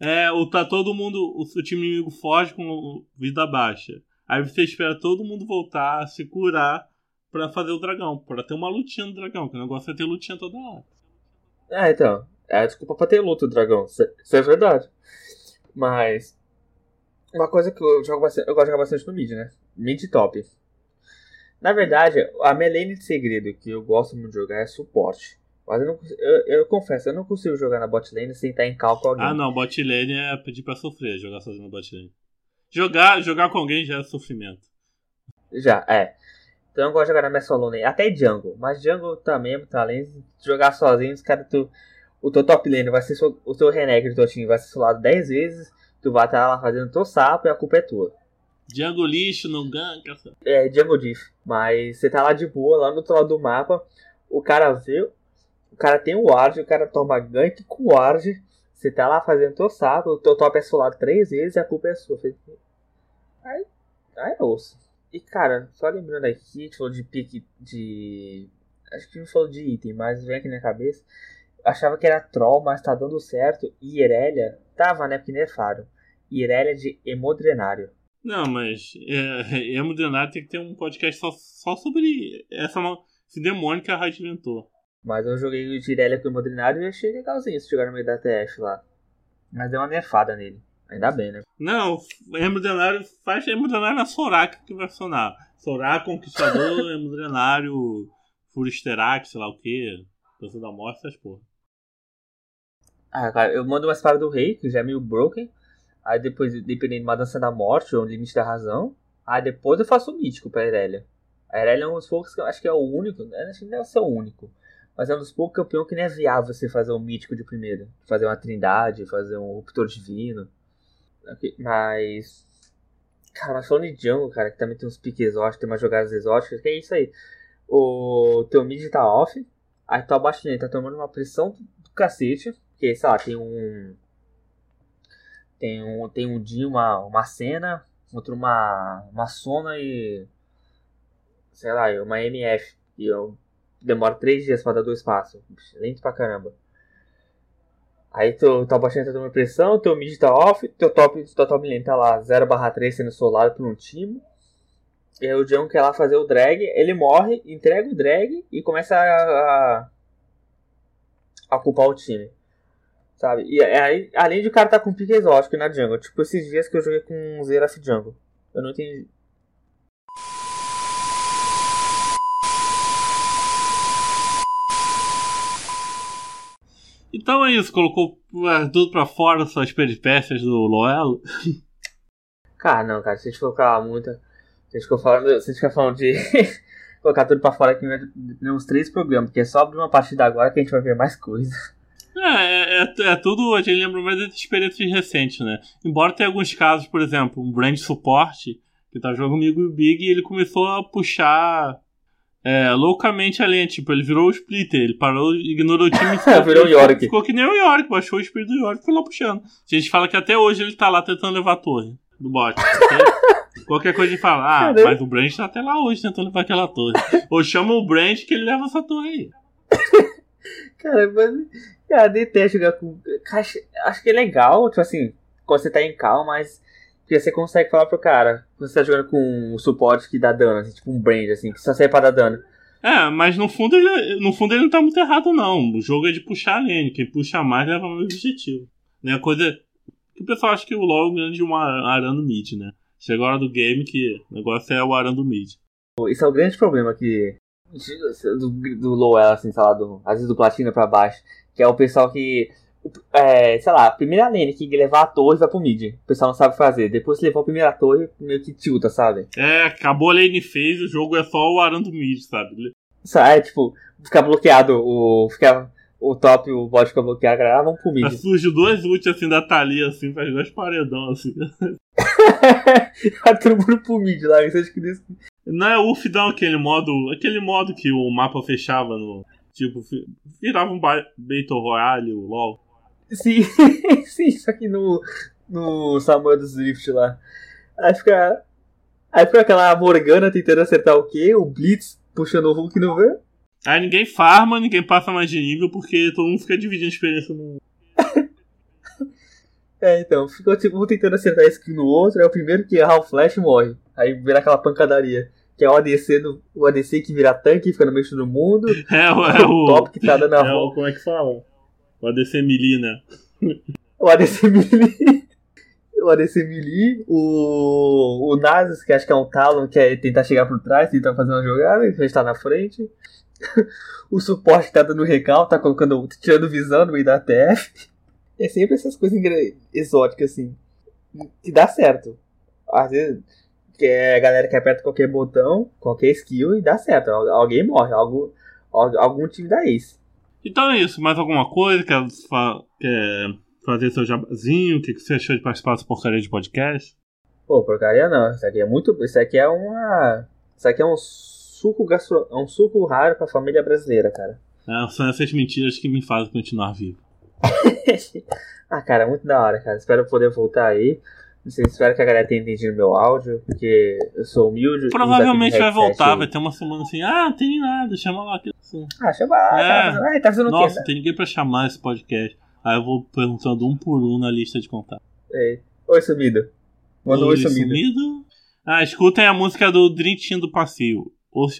Speaker 1: É, o, tá todo mundo. O time inimigo foge com vida baixa. Aí você espera todo mundo voltar, se curar pra fazer o dragão. Pra ter uma lutinha no dragão, que o negócio é ter lutinha toda hora.
Speaker 2: É, então. É desculpa pra ter luta do dragão. Isso é verdade. Mas. Uma coisa que eu jogo bastante. Eu gosto de jogar bastante no mid, né? Mid top. Na verdade, a melene de segredo que eu gosto muito de jogar é suporte. Mas eu, não, eu, eu, confesso, eu não consigo jogar na bot lane sem estar em cal com alguém.
Speaker 1: Ah, não, bot lane é pedir pra sofrer, jogar sozinho na bot lane. Jogar, jogar com alguém já é sofrimento.
Speaker 2: Já, é. Então eu gosto de jogar na minha solo lane, até jungle. Mas jungle também muito além. Jogar sozinho, os caras, tu, o teu top lane vai ser o teu renegade do teu time vai ser solado 10 vezes. Tu vai estar lá fazendo teu sapo e a culpa é tua.
Speaker 1: Jungle lixo, não ganka.
Speaker 2: É, jungle diff. Mas você tá lá de boa, lá no outro lado do mapa. O cara vê cara tem o ward, o cara toma gank com o ward. Você tá lá fazendo teu sapo, o teu top é solado três vezes e a culpa é sua. Aí, aí é osso. E cara, só lembrando aqui, a gente falou de pique de. Acho que não falou de item, mas vem aqui na cabeça. Achava que era troll, mas tá dando certo. E Irelia tava, né? Porque nerfaram. Irelia de Hemodrenário.
Speaker 1: Não, mas é, Hemodrenário tem que ter um podcast só, só sobre essa, esse demônio que a Riot inventou.
Speaker 2: Mas eu joguei o Irelia com o Modrinário e achei legalzinho se jogar no meio da TF lá. Mas deu uma nerfada nele. Ainda bem, né?
Speaker 1: Não, Hemodrenário faz Hemodrenário na Soraka que vai funcionar. Soraka, Conquistador, Hemodrenário, Furisterac, sei lá o que. Dança da Morte, essas porra.
Speaker 2: Ah, cara, eu mando uma espada do rei, que já é meio broken. Aí depois, dependendo de uma dança da morte ou um limite da razão. Aí depois eu faço o mítico pra Irelia. A Irelia é um dos poucos que eu acho que é o único. Acho que deve ser o único. Mas é um dos poucos campeões que não é viável você fazer um mítico de primeira. Fazer uma trindade, fazer um ruptor divino. Mas. Cara, mas falando de jungle, cara, que também tem uns piques exóticos, tem umas jogadas exóticas, que é isso aí. O teu mid tá off, aí tua baixa tá tomando uma pressão do cacete, porque, sei lá, tem um. Tem um, tem um dia, uma, uma cena, outro uma, uma Sona e. Sei lá, uma MF. E eu demora três dias pra dar dois passos. Lento pra caramba. Aí tu tá baixando a tua pressão, teu mid tá off, teu top, teu top lane tá lá 0 barra 3 sendo solado por um time. E aí o John quer lá fazer o drag, ele morre, entrega o drag e começa a, a, a culpar o time. Sabe? E aí, além de o cara tá com pique exótico na jungle, tipo esses dias que eu joguei com Zeraf Jungle. Eu não entendi.
Speaker 1: Então é isso, colocou é, tudo pra fora suas peripécias do Loelo.
Speaker 2: Cara, não, cara, se a gente colocar muita. Se a gente ficar falando, se a gente ficar falando de colocar tudo pra fora aqui, vai ter uns três programas, porque é só abrir uma partida agora que a gente vai ver mais coisa.
Speaker 1: É, é, é, é tudo, a gente lembra mais das experiências recentes, né? Embora tenha alguns casos, por exemplo, um brand suporte, que tá jogando comigo e o Big, e ele começou a puxar É, loucamente além, tipo, ele virou o splitter, ele parou, ignorou o time e
Speaker 2: ficou, virou o Yorick.
Speaker 1: ficou que nem o Yorick, baixou o espírito do Yorick e foi lá puxando. A gente fala que até hoje ele tá lá tentando levar a torre do bot. Qualquer coisa de falar, ah, mas o Brand tá até lá hoje tentando levar aquela torre. Ou chama o Brand que ele leva essa torre aí.
Speaker 2: Cara, mas. Cara, detesto jogar com. Acho, acho que é legal, tipo assim, quando você tá em calma, mas. Porque você consegue falar pro cara, quando você tá jogando com um suporte que dá dano, assim, tipo um Brand, assim, que só serve pra dar dano.
Speaker 1: É, mas no fundo, ele, no fundo ele não tá muito errado, não. O jogo é de puxar a lane. Quem puxa mais leva mais objetivo. Né? A coisa. Que o pessoal acha que o LoL ganha de um arando mid, né? Chega a hora do game que o negócio é o arando mid.
Speaker 2: Isso é o grande problema que. Do, do low, assim, sei lá, do, às vezes do platina pra baixo. Que é o pessoal que. É, sei lá, a primeira lane que levar a torre vai pro mid. O pessoal não sabe fazer. Depois que levou a primeira torre, meio que tilta, sabe?
Speaker 1: É, acabou a lane phase, o jogo é só o arando mid, sabe?
Speaker 2: É, tipo, ficar bloqueado, o. Ficar o top e o bot fica bloqueado, galera, ah, vamos pro mid.
Speaker 1: Surge duas ults assim da Thalia, assim, faz dois paredão assim.
Speaker 2: a turbo pro mid lá, isso acho que desse...
Speaker 1: Não é UF não, aquele modo. Aquele modo que o mapa fechava no. Tipo, virava um Battle Royale, o LOL.
Speaker 2: Sim, sim, só que no. No Samuel do Drift lá. Aí fica. Aí fica aquela Morgana tentando acertar o quê? O Blitz puxando o Hulk no vê?
Speaker 1: Aí ninguém farma, ninguém passa mais de nível, porque todo mundo fica dividindo a experiência no.
Speaker 2: é, então, ficou tipo um tentando acertar skill no outro, é o primeiro que errar o flash morre. Aí vira aquela pancadaria. Que é o ADC, do, o ADC que vira tanque, fica no meio todo mundo.
Speaker 1: É, é o,
Speaker 2: o top que tá dando a
Speaker 1: é o, Como é que fala? O ADC melee, né?
Speaker 2: o ADC melee. o ADC. O, o Nasus, que acho que é um Talon, que é tentar chegar por trás, tentar fazer uma jogada, e está na frente. o suporte tá dando recal, tá colocando, tirando visão no meio da TF. É sempre essas coisas exóticas, assim. Que dá certo. Às vezes, que é a galera que aperta qualquer botão, qualquer skill e dá certo. Alguém morre, algo, algum time dá isso.
Speaker 1: Então é isso. Mais alguma coisa? Quer, quer fazer seu jabazinho? O que você achou de participar dessa porcaria de podcast?
Speaker 2: Pô, porcaria não. Isso aqui é muito. Isso aqui é uma. Isso aqui é um suco gastro... é um suco raro pra família brasileira, cara.
Speaker 1: É, são essas mentiras que me fazem continuar vivo.
Speaker 2: ah, cara, muito da hora, cara. Espero poder voltar aí. Espero que a galera tenha entendido meu áudio, porque eu sou humilde.
Speaker 1: Provavelmente vai voltar, vai ter uma semana assim, ah, não tem nada, chama lá. Assim.
Speaker 2: Ah, chama lá, é. tá fazendo, ah, tá fazendo
Speaker 1: Nossa,
Speaker 2: o quê,
Speaker 1: tem ninguém pra chamar esse podcast. Aí eu vou perguntando um por um na lista de contato.
Speaker 2: Oi, sumido. Manda oi, oi sumido. sumido.
Speaker 1: Ah, escutem a música do Dream do Passeio.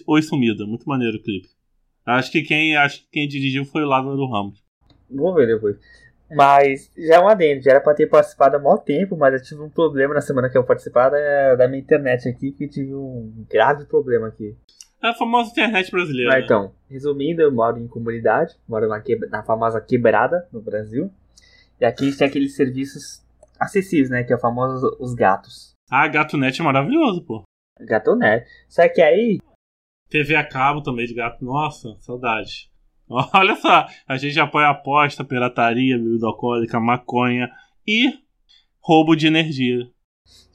Speaker 1: Oi Sumida, muito maneiro o clipe. Acho que quem, acho que quem dirigiu foi o Lázaro Ramos.
Speaker 2: Vou ver depois. Mas já é um adendo, já era pra ter participado há maior tempo, mas eu tive um problema na semana que eu participar da, da minha internet aqui, que tive um grave problema aqui.
Speaker 1: É a famosa internet brasileira.
Speaker 2: Ah, então, resumindo, eu moro em comunidade, moro na, que, na famosa quebrada no Brasil. E aqui tem aqueles serviços acessíveis, né? Que é o famoso os gatos.
Speaker 1: Ah, GatoNet é maravilhoso, pô.
Speaker 2: GatoNet. Só que aí
Speaker 1: TV a cabo também de gato. Nossa, saudade. Olha só, a gente apoia aposta, pirataria, bebida alcoólica, maconha e roubo de energia.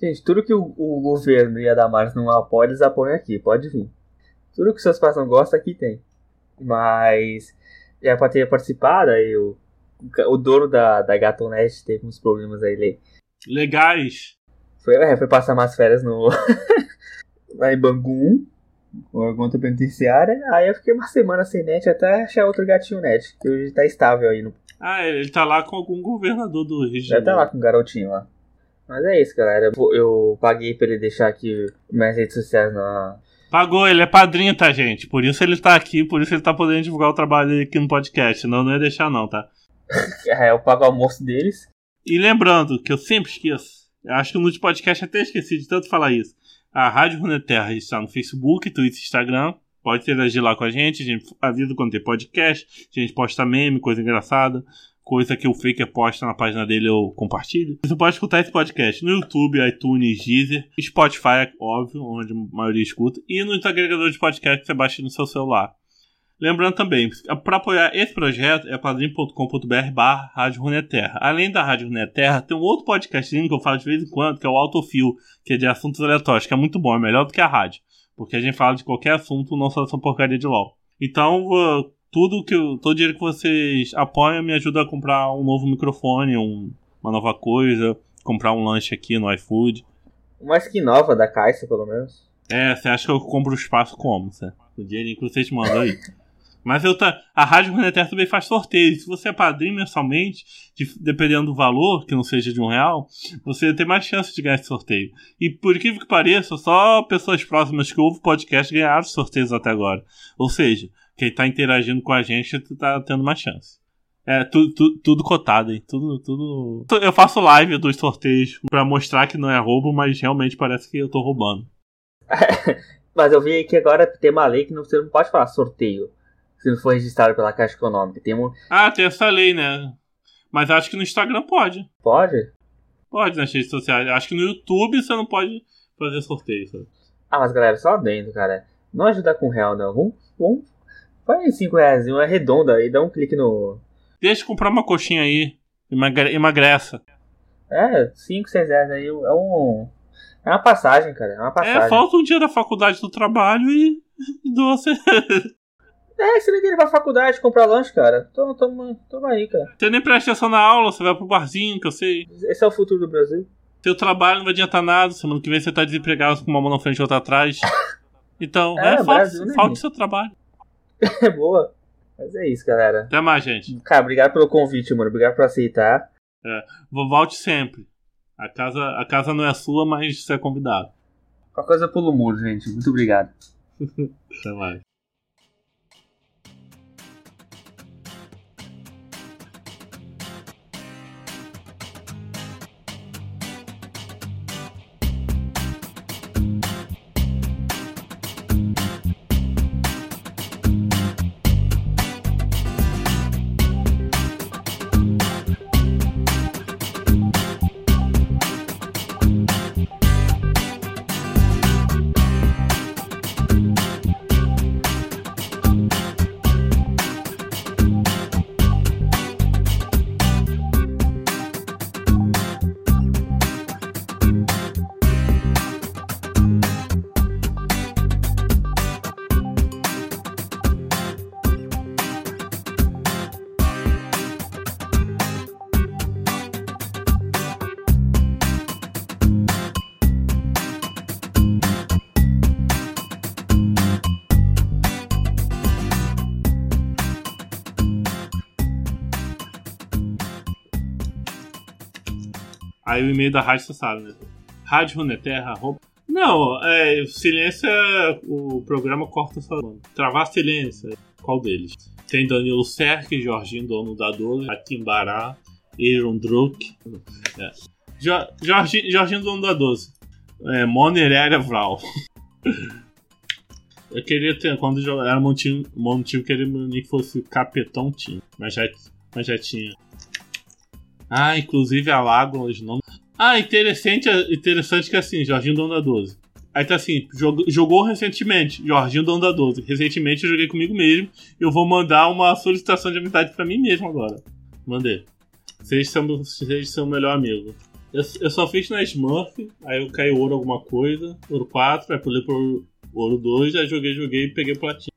Speaker 2: Gente, tudo que o, o governo e a Damares não apoiam, eles apoiam aqui, pode vir. Tudo que seus pais não gostam, aqui tem. Mas, já pra ter participado, aí o, o dono da, da Gatonet teve uns problemas aí.
Speaker 1: Legais.
Speaker 2: Foi, é, foi passar umas férias no. lá em Bangu conta penitenciária. Aí eu fiquei uma semana sem net até achar outro gatinho net, que hoje tá estável aí no.
Speaker 1: Ah, ele tá lá com algum governador do Rio de
Speaker 2: Janeiro. Já tá lá com o garotinho lá. Mas é isso, galera. Eu, paguei pra ele deixar aqui minhas redes sociais na.
Speaker 1: Pagou, ele é padrinho, tá, gente? Por isso ele tá aqui, por isso ele tá podendo divulgar o trabalho dele aqui no podcast. Não, não ia deixar, não, tá?
Speaker 2: é, eu pago o almoço deles.
Speaker 1: E lembrando, que eu sempre esqueço. Eu acho que no podcast até esqueci de tanto falar isso. A Rádio Runeterra está no Facebook, Twitter Instagram. Pode interagir lá com a gente. A gente avisa quando tem podcast. A gente posta meme, coisa engraçada. Coisa que o Faker posta na página dele eu compartilho. Você pode escutar esse podcast no YouTube, iTunes, Deezer, Spotify, óbvio, onde a maioria escuta, e no agregador de podcast que você baixa no seu celular. Lembrando também, para apoiar esse projeto é padrim.com.br barra Rádio Runeterra. Além da Rádio Runeterra, tem um outro podcastzinho que eu falo de vez em quando, que é o Autofil, que é de assuntos aleatórios, que é muito bom, é melhor do que a rádio. Porque a gente fala de qualquer assunto, não só essa porcaria de LOL. Então, tudo que eu, todo dinheiro que vocês apoiam me ajuda a comprar um novo microfone, um, uma nova coisa, comprar um lanche aqui no iFood.
Speaker 2: Uma skin nova da Caixa, pelo menos.
Speaker 1: É, você acha que eu compro o espaço como, certo? O dinheiro que vocês mandam aí. Mas eu tá, a Rádio Runeterra também faz sorteio. Se você é padrinho mensalmente, de, dependendo do valor, que não seja de um real, você tem mais chance de ganhar esse sorteio. E por incrível que pareça, só pessoas próximas que ouvem o podcast ganharam os sorteios até agora. Ou seja, quem tá interagindo com a gente tá tendo mais chance. É, tu, tu, tudo cotado, hein? Tudo, tudo. Eu faço live dos sorteios para mostrar que não é roubo, mas realmente parece que eu tô roubando.
Speaker 2: mas eu vi que agora tem uma lei que você não pode falar sorteio se não for registrado pela Caixa Econômica. Tem um...
Speaker 1: Ah, tem essa lei, né? Mas acho que no Instagram pode.
Speaker 2: Pode?
Speaker 1: Pode nas redes sociais. Acho que no YouTube você não pode fazer sorteio. Sabe?
Speaker 2: Ah, mas galera, só dentro, cara. Não ajudar com real, não. Vamos, vamos. Faz 5 reais, uma redonda e dá um clique no.
Speaker 1: Deixa eu comprar uma coxinha aí. Emagre emagreça.
Speaker 2: É, 5, 6 reais aí é um. É uma passagem, cara. É uma passagem.
Speaker 1: É, falta um dia da faculdade do trabalho e. e doce.
Speaker 2: É, você nem tem pra faculdade comprar lanche, cara. Toma, toma, toma aí, cara.
Speaker 1: Você nem presta atenção na aula, você vai pro barzinho, que eu sei.
Speaker 2: Esse é o futuro do Brasil.
Speaker 1: Teu trabalho não vai adiantar nada, semana que vem você tá desempregado com uma mão na frente e outra atrás. Então, é, é falta, né, falta o seu trabalho.
Speaker 2: É boa. Mas é isso, galera.
Speaker 1: Até mais, gente.
Speaker 2: Cara, obrigado pelo convite, mano. Obrigado por aceitar.
Speaker 1: É, volte sempre. A casa, a casa não é sua, mas você é convidado.
Speaker 2: Qualquer coisa pelo muro, gente. Muito obrigado.
Speaker 1: Até mais. Aí o e-mail da rádio você sabe, né? Rádio Runeterra, arroba... Não, é, silêncio é, o programa corta só. Travar silêncio, qual deles? Tem Danilo Serk, Jorginho, dono da 12, Atimbará, Aaron Druk. É. Jo, Jorginho, Jorginho, dono da 12. É, Moner Vral. Eu queria ter, quando era Montinho, Montinho queria que fosse Capetão Team, mas já, mas já tinha. Ah, inclusive a Lágrimas não. Ah, interessante, interessante que assim, Jorginho Dono da 12. Aí tá assim, jogou, jogou recentemente, Jorginho Dono da 12. Recentemente eu joguei comigo mesmo. Eu vou mandar uma solicitação de amizade para mim mesmo agora. Mandei. São, vocês são o melhor amigo. Eu, eu só fiz na Smurf, aí eu caí ouro alguma coisa, ouro 4, aí pulei pro ouro 2, aí joguei, joguei e peguei platina.